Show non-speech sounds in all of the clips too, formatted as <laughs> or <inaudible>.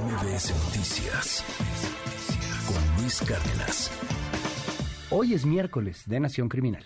MBS Noticias con Luis Cárdenas. Hoy es miércoles de Nación Criminal.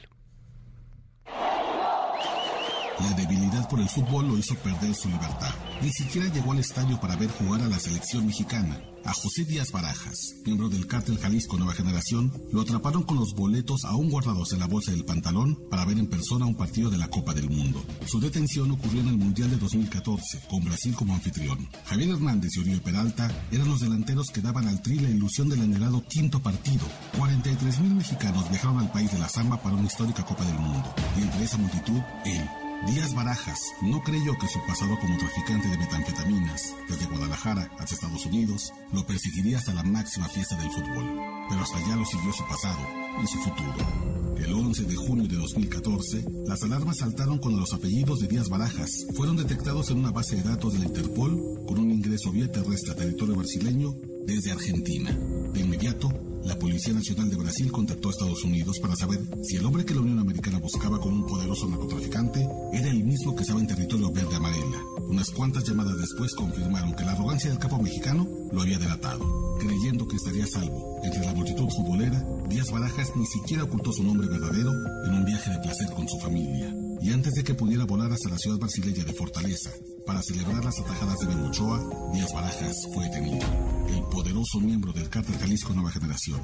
La debilidad por el fútbol lo hizo perder su libertad. Ni siquiera llegó al estadio para ver jugar a la selección mexicana. A José Díaz Barajas, miembro del cártel Jalisco Nueva Generación, lo atraparon con los boletos aún guardados en la bolsa del pantalón para ver en persona un partido de la Copa del Mundo. Su detención ocurrió en el Mundial de 2014, con Brasil como anfitrión. Javier Hernández y Oriol Peralta eran los delanteros que daban al Tri la ilusión del anhelado quinto partido. 43 mil mexicanos viajaron al país de la Zamba para una histórica Copa del Mundo. Y entre esa multitud, él, Díaz Barajas no creyó que su pasado como traficante de metanfetaminas desde Guadalajara hasta Estados Unidos lo perseguiría hasta la máxima fiesta del fútbol, pero hasta allá lo siguió su pasado y su futuro. El 11 de junio de 2014, las alarmas saltaron cuando los apellidos de Díaz Barajas fueron detectados en una base de datos de la Interpol con un ingreso vía terrestre a territorio brasileño desde Argentina. De inmediato, la Policía Nacional de Brasil contactó a Estados Unidos para saber si el hombre que la Unión Americana buscaba con un poderoso narcotraficante era el mismo que estaba en territorio verde amarela. Unas cuantas llamadas después confirmaron que la arrogancia del capo mexicano lo había delatado. Creyendo que estaría salvo entre la multitud futbolera, Díaz Barajas ni siquiera ocultó su nombre verdadero en un viaje de placer con su familia. Y antes de que pudiera volar hasta la ciudad brasileña de Fortaleza para celebrar las atajadas de Bengochoa, Díaz Barajas fue detenido. El poderoso miembro del cártel Jalisco Nueva Generación,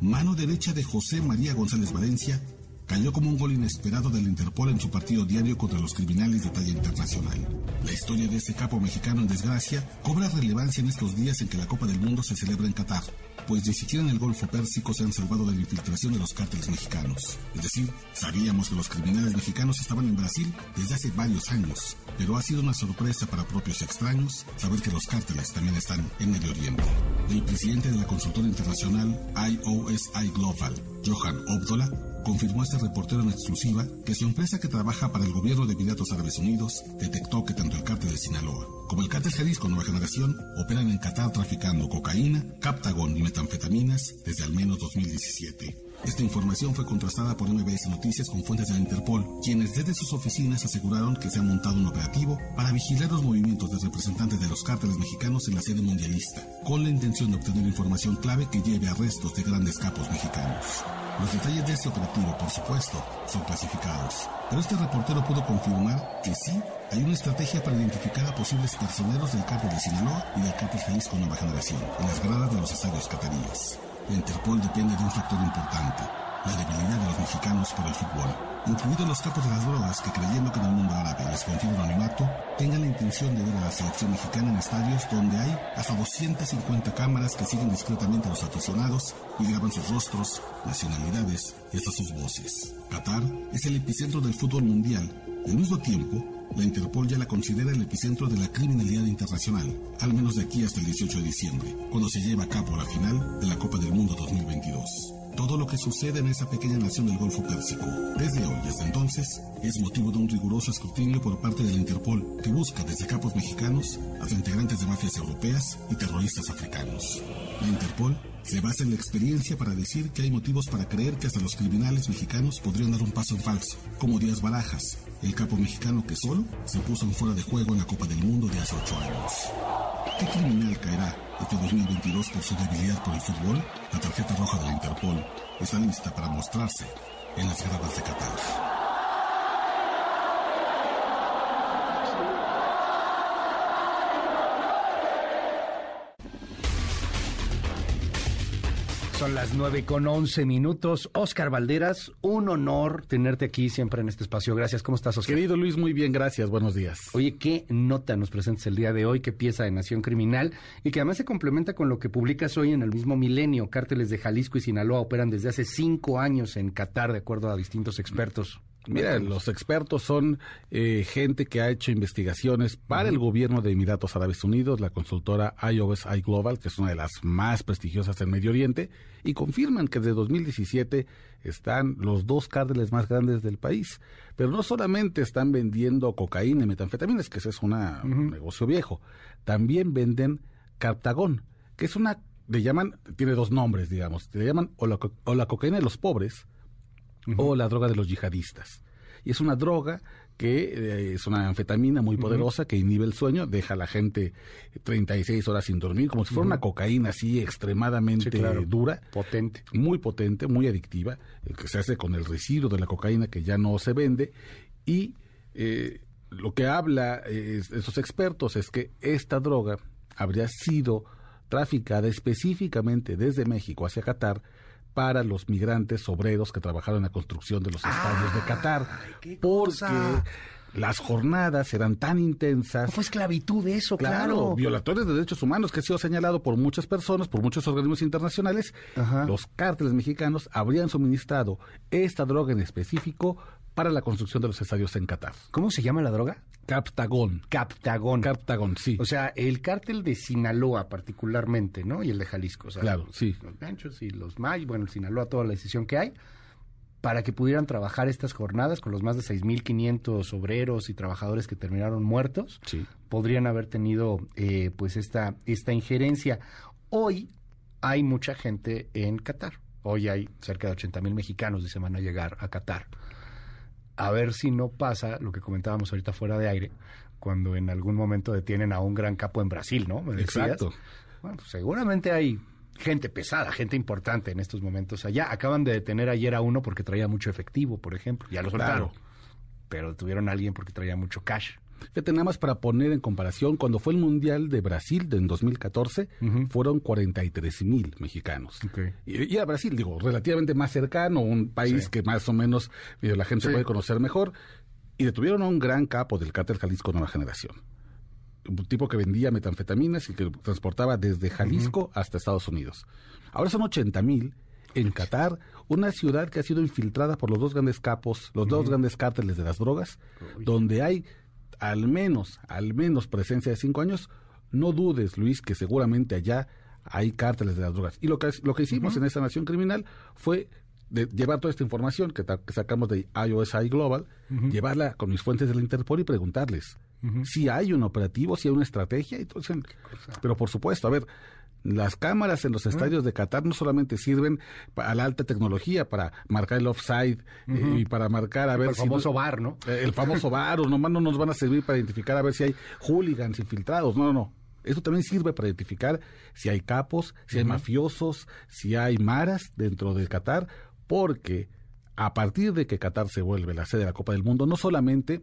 mano derecha de José María González Valencia, cayó como un gol inesperado del Interpol en su partido diario contra los criminales de talla internacional. La historia de este capo mexicano en desgracia cobra relevancia en estos días en que la Copa del Mundo se celebra en Qatar, pues ni siquiera en el Golfo Pérsico se han salvado de la infiltración de los cárteles mexicanos. Es decir, sabíamos que los criminales mexicanos estaban en Brasil desde hace varios años, pero ha sido una sorpresa para propios extraños saber que los cárteles también están en Medio Oriente. El presidente de la consultora internacional IOSI Global, Johan Obdola, confirmó este reportero en exclusiva que su empresa que trabaja para el gobierno de Emiratos Árabes Unidos detectó que tanto el cártel de Sinaloa como el cártel Jalisco Nueva Generación operan en Qatar traficando cocaína, captagón y metanfetaminas desde al menos 2017. Esta información fue contrastada por MBS Noticias con fuentes de la Interpol, quienes desde sus oficinas aseguraron que se ha montado un operativo para vigilar los movimientos de representantes de los cárteles mexicanos en la sede mundialista, con la intención de obtener información clave que lleve a arrestos de grandes capos mexicanos. Los detalles de este operativo, por supuesto, son clasificados, pero este reportero pudo confirmar que sí hay una estrategia para identificar a posibles personeros del cártel de Sinaloa y del cártel Jalisco Nueva Generación en las gradas de los estadios cataríes. La Interpol depende de un factor importante, la debilidad de los mexicanos por el fútbol, incluidos los capos de las drogas que creyendo que en el mundo árabe les confiere un anonimato, tengan la intención de ver a la selección mexicana en estadios donde hay hasta 250 cámaras que siguen discretamente a los aficionados y graban sus rostros, nacionalidades y hasta sus voces. Qatar es el epicentro del fútbol mundial y al mismo tiempo la Interpol ya la considera el epicentro de la criminalidad internacional, al menos de aquí hasta el 18 de diciembre, cuando se lleva a cabo la final de la Copa del Mundo 2022. Todo lo que sucede en esa pequeña nación del Golfo Pérsico, desde hoy hasta entonces, es motivo de un riguroso escrutinio por parte de la Interpol, que busca desde capos mexicanos hasta integrantes de mafias europeas y terroristas africanos. La Interpol se basa en la experiencia para decir que hay motivos para creer que hasta los criminales mexicanos podrían dar un paso en falso, como Díaz Barajas, el capo mexicano que solo se puso en fuera de juego en la Copa del Mundo de hace ocho años. ¿Qué criminal caerá este 2022 por su debilidad por el fútbol? La tarjeta roja de la Interpol está lista para mostrarse en las gradas de Qatar. Son las nueve con once minutos. Oscar Valderas, un honor tenerte aquí siempre en este espacio. Gracias. ¿Cómo estás, Oscar? Querido Luis, muy bien, gracias. Buenos días. Oye, ¿qué nota nos presentas el día de hoy? ¿Qué pieza de Nación Criminal? Y que además se complementa con lo que publicas hoy en el mismo milenio. Cárteles de Jalisco y Sinaloa operan desde hace cinco años en Qatar, de acuerdo a distintos expertos. Mira, los expertos son eh, gente que ha hecho investigaciones para el gobierno de Emiratos Árabes Unidos, la consultora IOSI Global, que es una de las más prestigiosas en Medio Oriente, y confirman que desde 2017 están los dos cárteles más grandes del país. Pero no solamente están vendiendo cocaína y metanfetaminas, que ese es una, un negocio viejo, también venden cartagón, que es una, le llaman, tiene dos nombres, digamos, le llaman o la, o la cocaína de los pobres, o la droga de los yihadistas. Y es una droga que eh, es una anfetamina muy poderosa que inhibe el sueño, deja a la gente 36 horas sin dormir, como si fuera una cocaína así extremadamente dura. Potente. Muy potente, muy adictiva, eh, que se hace con el residuo de la cocaína que ya no se vende. Y eh, lo que habla esos expertos es que esta droga habría sido traficada específicamente desde México hacia Qatar para los migrantes obreros que trabajaron en la construcción de los estadios de Qatar. porque las jornadas eran tan intensas. fue esclavitud eso, claro. claro. Violadores de derechos humanos que ha sido señalado por muchas personas, por muchos organismos internacionales. Los cárteles mexicanos habrían suministrado esta droga en específico para la construcción de los estadios en Qatar. ¿Cómo se llama la droga? Captagón. Captagón. Captagón, sí. O sea, el cártel de Sinaloa particularmente, ¿no? Y el de Jalisco. claro, sí. Los ganchos y los may, bueno, el Sinaloa, toda la decisión que hay, para que pudieran trabajar estas jornadas con los más de 6.500 obreros y trabajadores que terminaron muertos, sí. podrían haber tenido eh, pues esta, esta injerencia. Hoy hay mucha gente en Qatar. Hoy hay cerca de 80 mil mexicanos se van a llegar a Qatar a ver si no pasa lo que comentábamos ahorita fuera de aire, cuando en algún momento detienen a un gran capo en Brasil, ¿no? Exacto. Bueno, seguramente hay gente pesada, gente importante en estos momentos allá. Acaban de detener ayer a uno porque traía mucho efectivo, por ejemplo. Ya lo soltaron. Pero tuvieron a alguien porque traía mucho cash. Fíjate, nada más para poner en comparación, cuando fue el Mundial de Brasil en 2014, fueron 43 mil mexicanos. Y, a Brasil, digo, relativamente más cercano, un país que más o menos eh, la gente puede conocer mejor, y detuvieron a un gran capo del cártel Jalisco Nueva Generación. Un tipo que vendía metanfetaminas y que transportaba desde Jalisco hasta Estados Unidos. Ahora son 80 mil en Qatar, una ciudad que ha sido infiltrada por los dos grandes capos, los dos grandes cárteles de las drogas, donde hay al menos, al menos presencia de cinco años, no dudes, Luis, que seguramente allá hay cárteles de las drogas. Y lo que, lo que hicimos en esa nación criminal fue de llevar toda esta información que, sacamos de IOSI Global, llevarla con mis fuentes del Interpol y preguntarles si hay un operativo, si hay una estrategia. Entonces, pero por supuesto, a ver, las cámaras en los estadios de Qatar no solamente sirven a la alta tecnología para marcar el offside eh, y para marcar a ver el famoso bar, ¿no? Eh, el famoso bar, o nomás no nos van a servir para identificar a ver si hay hooligans infiltrados. No, no, no. Esto también sirve para identificar si hay capos, si hay mafiosos, si hay maras dentro de Qatar, porque a partir de que Qatar se vuelve la sede de la Copa del Mundo, no solamente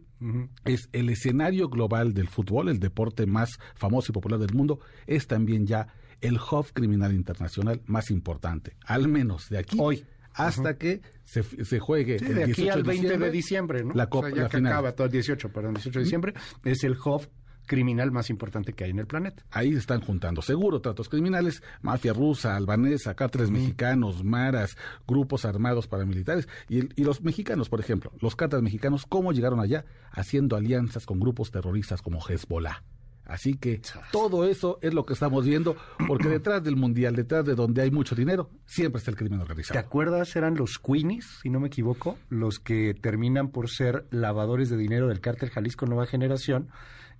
es el escenario global del fútbol, el deporte más famoso y popular del mundo, es también ya el hub criminal internacional más importante, al menos de aquí. Hoy. Hasta que se, se juegue el de aquí al 20 de diciembre, ¿no? La Copa, ya que acaba todo el 18, perdón, 18 de diciembre, es el hub criminal más importante que hay en el planeta. Ahí están juntando seguro tratos criminales, mafia rusa, albanesa, cárteles mexicanos, maras, grupos armados paramilitares y, y, los mexicanos, por ejemplo, los cárteles mexicanos, cómo llegaron allá haciendo alianzas con grupos terroristas como Hezbollah. Así que todo eso es lo que estamos viendo, porque <clears throat> detrás del mundial, detrás de donde hay mucho dinero, siempre está el crimen organizado. ¿Te acuerdas? Eran los Queenies, si no me equivoco, los que terminan por ser lavadores de dinero del cártel Jalisco Nueva Generación.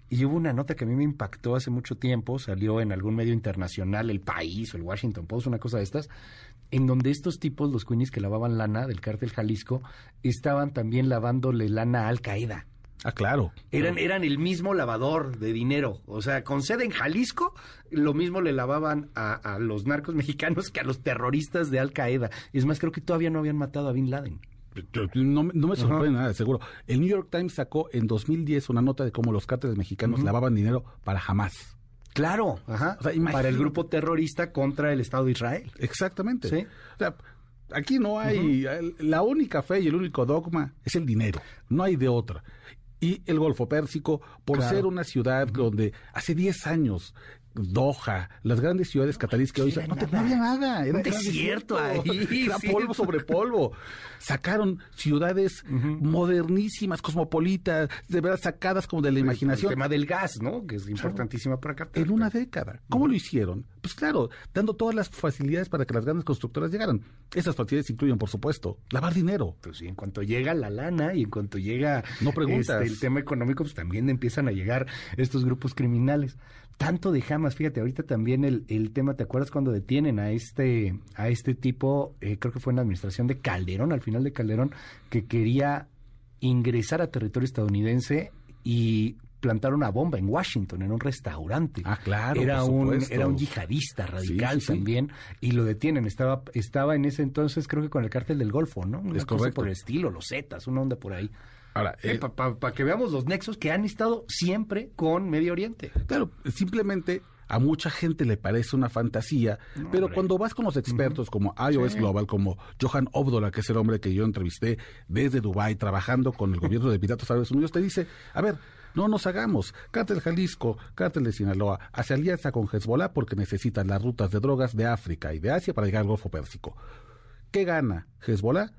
Y hubo una nota que a mí me impactó hace mucho tiempo, salió en algún medio internacional, El País o el Washington Post, una cosa de estas, en donde estos tipos, los Queenies que lavaban lana del cártel Jalisco, estaban también lavándole lana a Al Qaeda. Ah, claro. Eran, eran el mismo lavador de dinero. O sea, con sede en Jalisco, lo mismo le lavaban a, los narcos mexicanos que a los terroristas de Al Qaeda. Es más, creo que todavía no habían matado a Bin Laden. No, me sorprende nada, seguro. El New York Times sacó en 2010 una nota de cómo los cárteles mexicanos lavaban dinero para jamás. Claro, ajá. para el grupo terrorista contra el Estado de Israel. Exactamente. ¿Sí? O sea, aquí no hay. La única fe y el único dogma es el dinero. No hay de otra y el Golfo Pérsico, por ser una ciudad donde hace 10 años Doha, las grandes ciudades cataríes que hoy no, no, había nada, era un desierto ahí, <laughs> era polvo sobre polvo. Sacaron ciudades modernísimas, cosmopolitas, de verdad sacadas como de la imaginación. El tema del gas, ¿no? Que es importantísima para Qatar. En una década. ¿Cómo lo hicieron? Pues claro, dando todas las facilidades para que las grandes constructoras llegaran. Esas facilidades incluyen, por supuesto, lavar dinero. Pues sí, en cuanto llega la lana y en cuanto llega no preguntas. Este, el tema económico, pues también empiezan a llegar estos grupos criminales tanto de Hamas, fíjate, ahorita también el, el tema, ¿te acuerdas cuando detienen a este, a este tipo, eh, creo que fue en la administración de Calderón, al final de Calderón, que quería ingresar a territorio estadounidense y plantar una bomba en Washington, en un restaurante. Ah, claro. Era, un, era un yihadista radical Sí, sí, sí. también y lo detienen. Estaba, estaba en ese entonces, creo que con el cártel del Golfo, ¿no? Una Es cosa correcto. por el estilo, los Zetas, una onda por ahí. Ahora, eh, Para que veamos los nexos que han estado siempre con Medio Oriente. Claro, simplemente a mucha gente le parece una fantasía, pero cuando vas con los expertos como iOS Global, como Johan Obdola, que es el hombre que yo entrevisté desde Dubái trabajando con el gobierno de Emiratos Árabes Unidos, te dice, a ver, no nos hagamos, Cártel Jalisco, Cártel de Sinaloa, hace alianza con Hezbollah porque necesitan las rutas de drogas de África y de Asia para llegar al Golfo Pérsico. ¿Qué gana Hezbollah?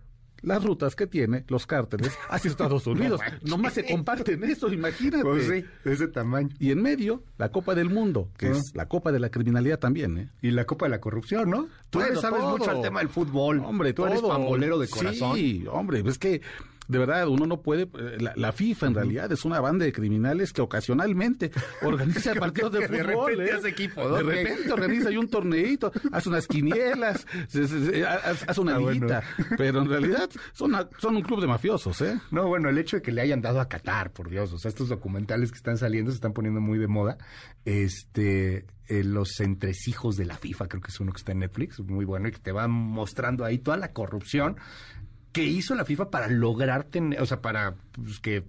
Las rutas que tiene los cárteles hacia Estados <laughs> Unidos. Nomás se comparten eso, imagínate. Pues de ese tamaño. Y en medio, la Copa del Mundo, que Ah. es la Copa de la criminalidad también, ¿eh? Y la Copa de la Corrupción, ¿no? Tú Bueno, sabes todo. mucho al tema del fútbol. Hombre, tú eres todo. pambolero de corazón. Sí, hombre, es que de verdad uno no puede. eh, La, la FIFA en realidad es una banda de criminales que ocasionalmente <laughs> organiza partidos de fútbol. repente ¿eh? hace equipo, ¿no? De repente organiza ahí un torneito, hace unas quinielas, se- se- se- hace una Ah, bueno. Pero en realidad son, a- son un club de mafiosos, ¿eh? No, bueno, el hecho de que le hayan dado a Qatar, por Dios, o sea, estos documentales que están saliendo se están poniendo muy de moda. Este, eh, los entresijos de la FIFA, creo que es uno que está en Netflix, muy bueno, y que te va mostrando ahí toda la corrupción que hizo la FIFA para lograr tener, o sea, para pues, que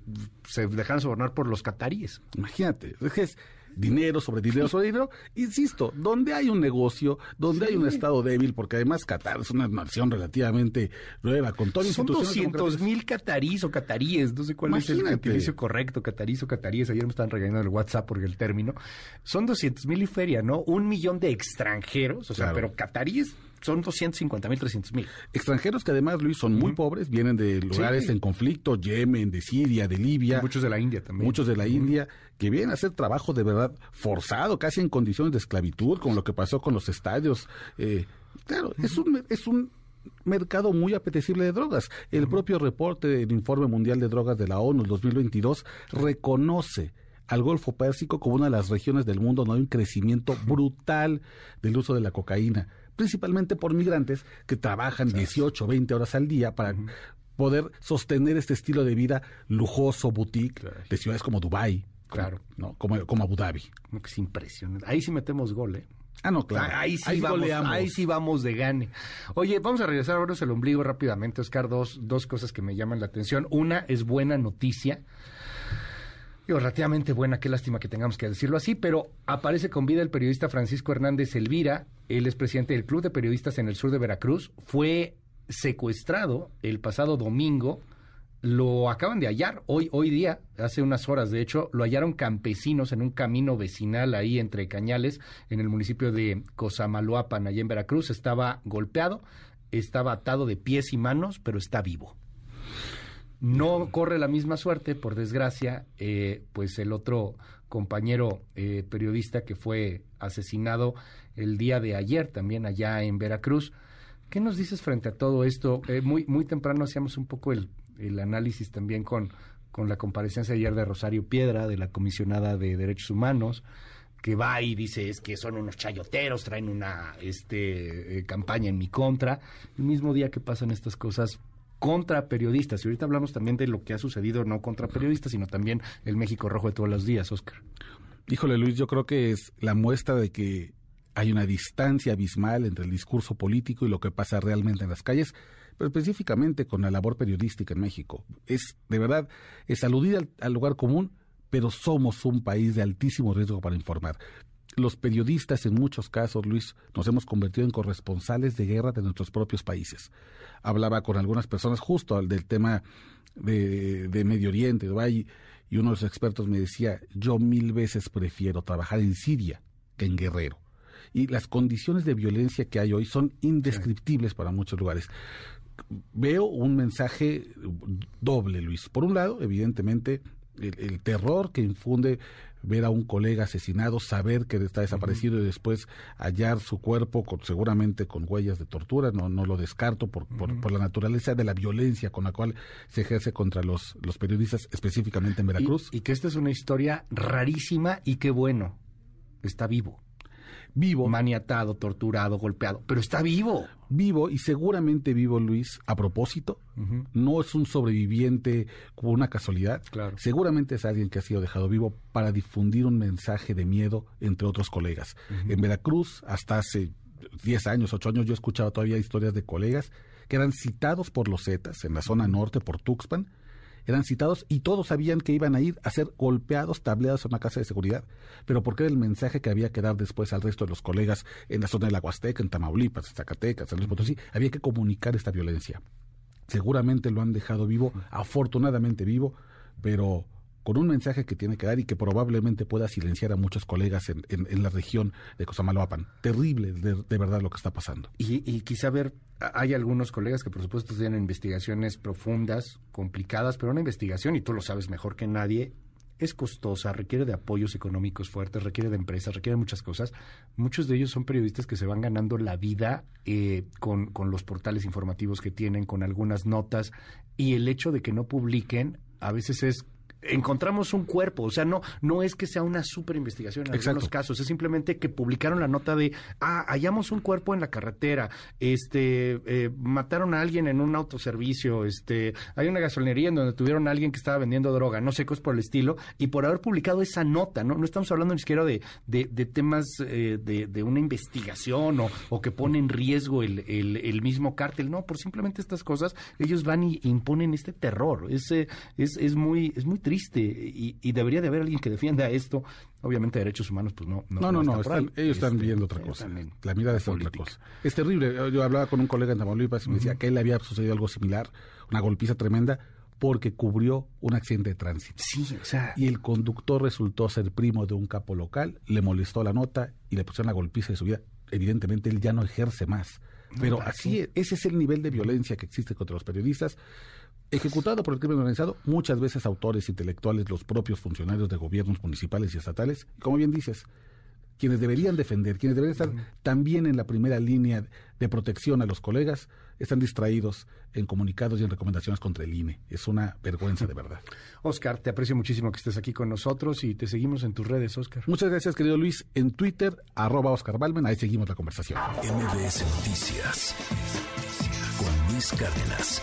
se dejaran sobornar por los cataríes. Imagínate, es que es dinero sobre dinero sobre dinero. Insisto, donde hay un negocio, donde hay un Estado débil, porque además Qatar es una nación relativamente nueva, con todas Son instituciones 200 democráticas. mil catarís o cataríes, no sé cuál es el gentilicio correcto, catarís o cataríes. Ayer me estaban regañando el WhatsApp porque el término. Son 200 mil y feria, ¿no? Un millón de extranjeros, o sea, Claro. pero cataríes son 250 mil, 300 mil. Extranjeros que además, Luis, son muy pobres, vienen de lugares Sí. en conflicto, Yemen, de Siria, de Libia. Muchos de la India también. Muchos de la India que vienen a hacer trabajo de verdad forzado, casi en condiciones de esclavitud, como lo que pasó con los estadios. Eh, claro, es un es un mercado muy apetecible de drogas. El propio reporte del Informe Mundial de Drogas de la ONU, el 2022, reconoce al Golfo Pérsico como una de las regiones del mundo donde hay un crecimiento brutal del uso de la cocaína, principalmente por migrantes que trabajan 18 o 20 horas al día para poder sostener este estilo de vida lujoso, boutique, de ciudades como Dubái, Claro. ¿no? como, como Abu Dhabi. Que es impresionante. Ahí sí metemos gol, ¿eh? Ah, no, claro. Ahí sí, vamos, goleamos. ahí sí vamos de gane. Oye, vamos a regresar a vernos el ombligo rápidamente, Oscar. Dos, dos cosas que me llaman la atención. Una es buena noticia. Digo, relativamente buena, qué lástima que tengamos que decirlo así, pero aparece con vida el periodista Francisco Hernández Elvira, él es presidente del Club de Periodistas en el sur de Veracruz, fue secuestrado el pasado domingo, lo acaban de hallar hoy, hoy día, hace unas horas de hecho, lo hallaron campesinos en un camino vecinal ahí entre Cañales, en el municipio de Cosamaloapan, allá en Veracruz, estaba golpeado, estaba atado de pies y manos, pero está vivo. No corre la misma suerte, por desgracia, eh, pues el otro compañero eh, periodista que fue asesinado el día de ayer también allá en Veracruz. ¿Qué nos dices frente a todo esto? Eh, muy, muy temprano hacíamos un poco el, el análisis también con, con la comparecencia ayer de Rosario Piedra, de la comisionada de Derechos Humanos, que va y dice es que son unos chayoteros, traen una este, eh, campaña en mi contra. El mismo día que pasan estas cosas contra periodistas. Y ahorita hablamos también de lo que ha sucedido, no contra periodistas, sino también el México Rojo de todos los días, Oscar. Híjole, Luis, yo creo que es la muestra de que hay una distancia abismal entre el discurso político y lo que pasa realmente en las calles, pero específicamente con la labor periodística en México. Es, de verdad, es aludir al, al lugar común, pero somos un país de altísimo riesgo para informar. Los periodistas, en muchos casos, Luis, nos hemos convertido en corresponsales de guerra de nuestros propios países. Hablaba con algunas personas justo al del tema de, de Medio Oriente, Dubái, y uno de los expertos me decía, yo mil veces prefiero trabajar en Siria que en Guerrero. Y las condiciones de violencia que hay hoy son indescriptibles para muchos lugares. Veo un mensaje doble, Luis. Por un lado, evidentemente, el, el terror que infunde ver a un colega asesinado, saber que está desaparecido y después hallar su cuerpo con, seguramente con huellas de tortura, no, no lo descarto por, por, por, la naturaleza de la violencia con la cual se ejerce contra los, los periodistas, específicamente en Veracruz. Y, y que esta es una historia rarísima y qué bueno, está vivo. Vivo. Maniatado, torturado, golpeado, pero está vivo. Vivo y seguramente vivo, Luis, a propósito. No es un sobreviviente como una casualidad. Claro. Seguramente es alguien que ha sido dejado vivo para difundir un mensaje de miedo entre otros colegas. En Veracruz, hasta hace 10 años, 8 años, yo he escuchado todavía historias de colegas que eran citados por los Zetas en la zona norte, por Tuxpan, eran citados y todos sabían que iban a ir a ser golpeados, tableados en una casa de seguridad, pero porque era el mensaje que había que dar después al resto de los colegas en la zona de la Huasteca, en Tamaulipas, en Zacatecas, en Luis Potosí, había que comunicar esta violencia. Seguramente lo han dejado vivo, afortunadamente vivo, pero con un mensaje que tiene que dar y que probablemente pueda silenciar a muchos colegas en, en, la región de Cosamaloapan. Terrible, de, verdad, lo que está pasando. Y, y quizá ver, hay algunos colegas que por supuesto tienen investigaciones profundas, complicadas, pero una investigación, y tú lo sabes mejor que nadie, es costosa, requiere de apoyos económicos fuertes, requiere de empresas, requiere de muchas cosas. Muchos de ellos son periodistas que se van ganando la vida eh, con, con los portales informativos que tienen, con algunas notas, y el hecho de que no publiquen a veces es encontramos un cuerpo, o sea, no no es que sea una super investigación en algunos casos, es simplemente que publicaron la nota de, ah, hallamos un cuerpo en la carretera, este, eh, mataron a alguien en un autoservicio, este, hay una gasolinería en donde tuvieron a alguien que estaba vendiendo droga, no sé es por el estilo, y por haber publicado esa nota, no, no estamos hablando ni siquiera de, de, temas eh, de, de, una investigación o, o, que pone en riesgo el, el, mismo cártel, no, por simplemente estas cosas, ellos van y imponen este terror, es, eh, es, es muy, es muy triste y, debería de haber alguien que defienda esto. Obviamente derechos humanos, pues no. No, no, no, ellos están este, viendo otra cosa. La mirada es otra cosa. Es terrible. Yo hablaba con un colega en Tamaulipas y me decía que él le había sucedido algo similar, una golpiza tremenda, porque cubrió un accidente de tránsito. Sí, o sea. Y el conductor resultó ser primo de un capo local, le molestó la nota y le pusieron la golpiza de su vida. Evidentemente él ya no ejerce más. Pero así, ese es el nivel de violencia que existe contra los periodistas ejecutado por el crimen organizado, muchas veces autores intelectuales, los propios funcionarios de gobiernos municipales y estatales, y como bien dices, quienes deberían defender, quienes deberían estar también en la primera línea de protección a los colegas, están distraídos en comunicados y en recomendaciones contra el INE. Es una vergüenza de verdad. <laughs> Oscar, te aprecio muchísimo que estés aquí con nosotros y te seguimos en tus redes, Oscar. Muchas gracias, querido Luis. En Twitter, arroba Oscar Balmen, ahí seguimos la conversación. MBS Noticias con Luis Cárdenas.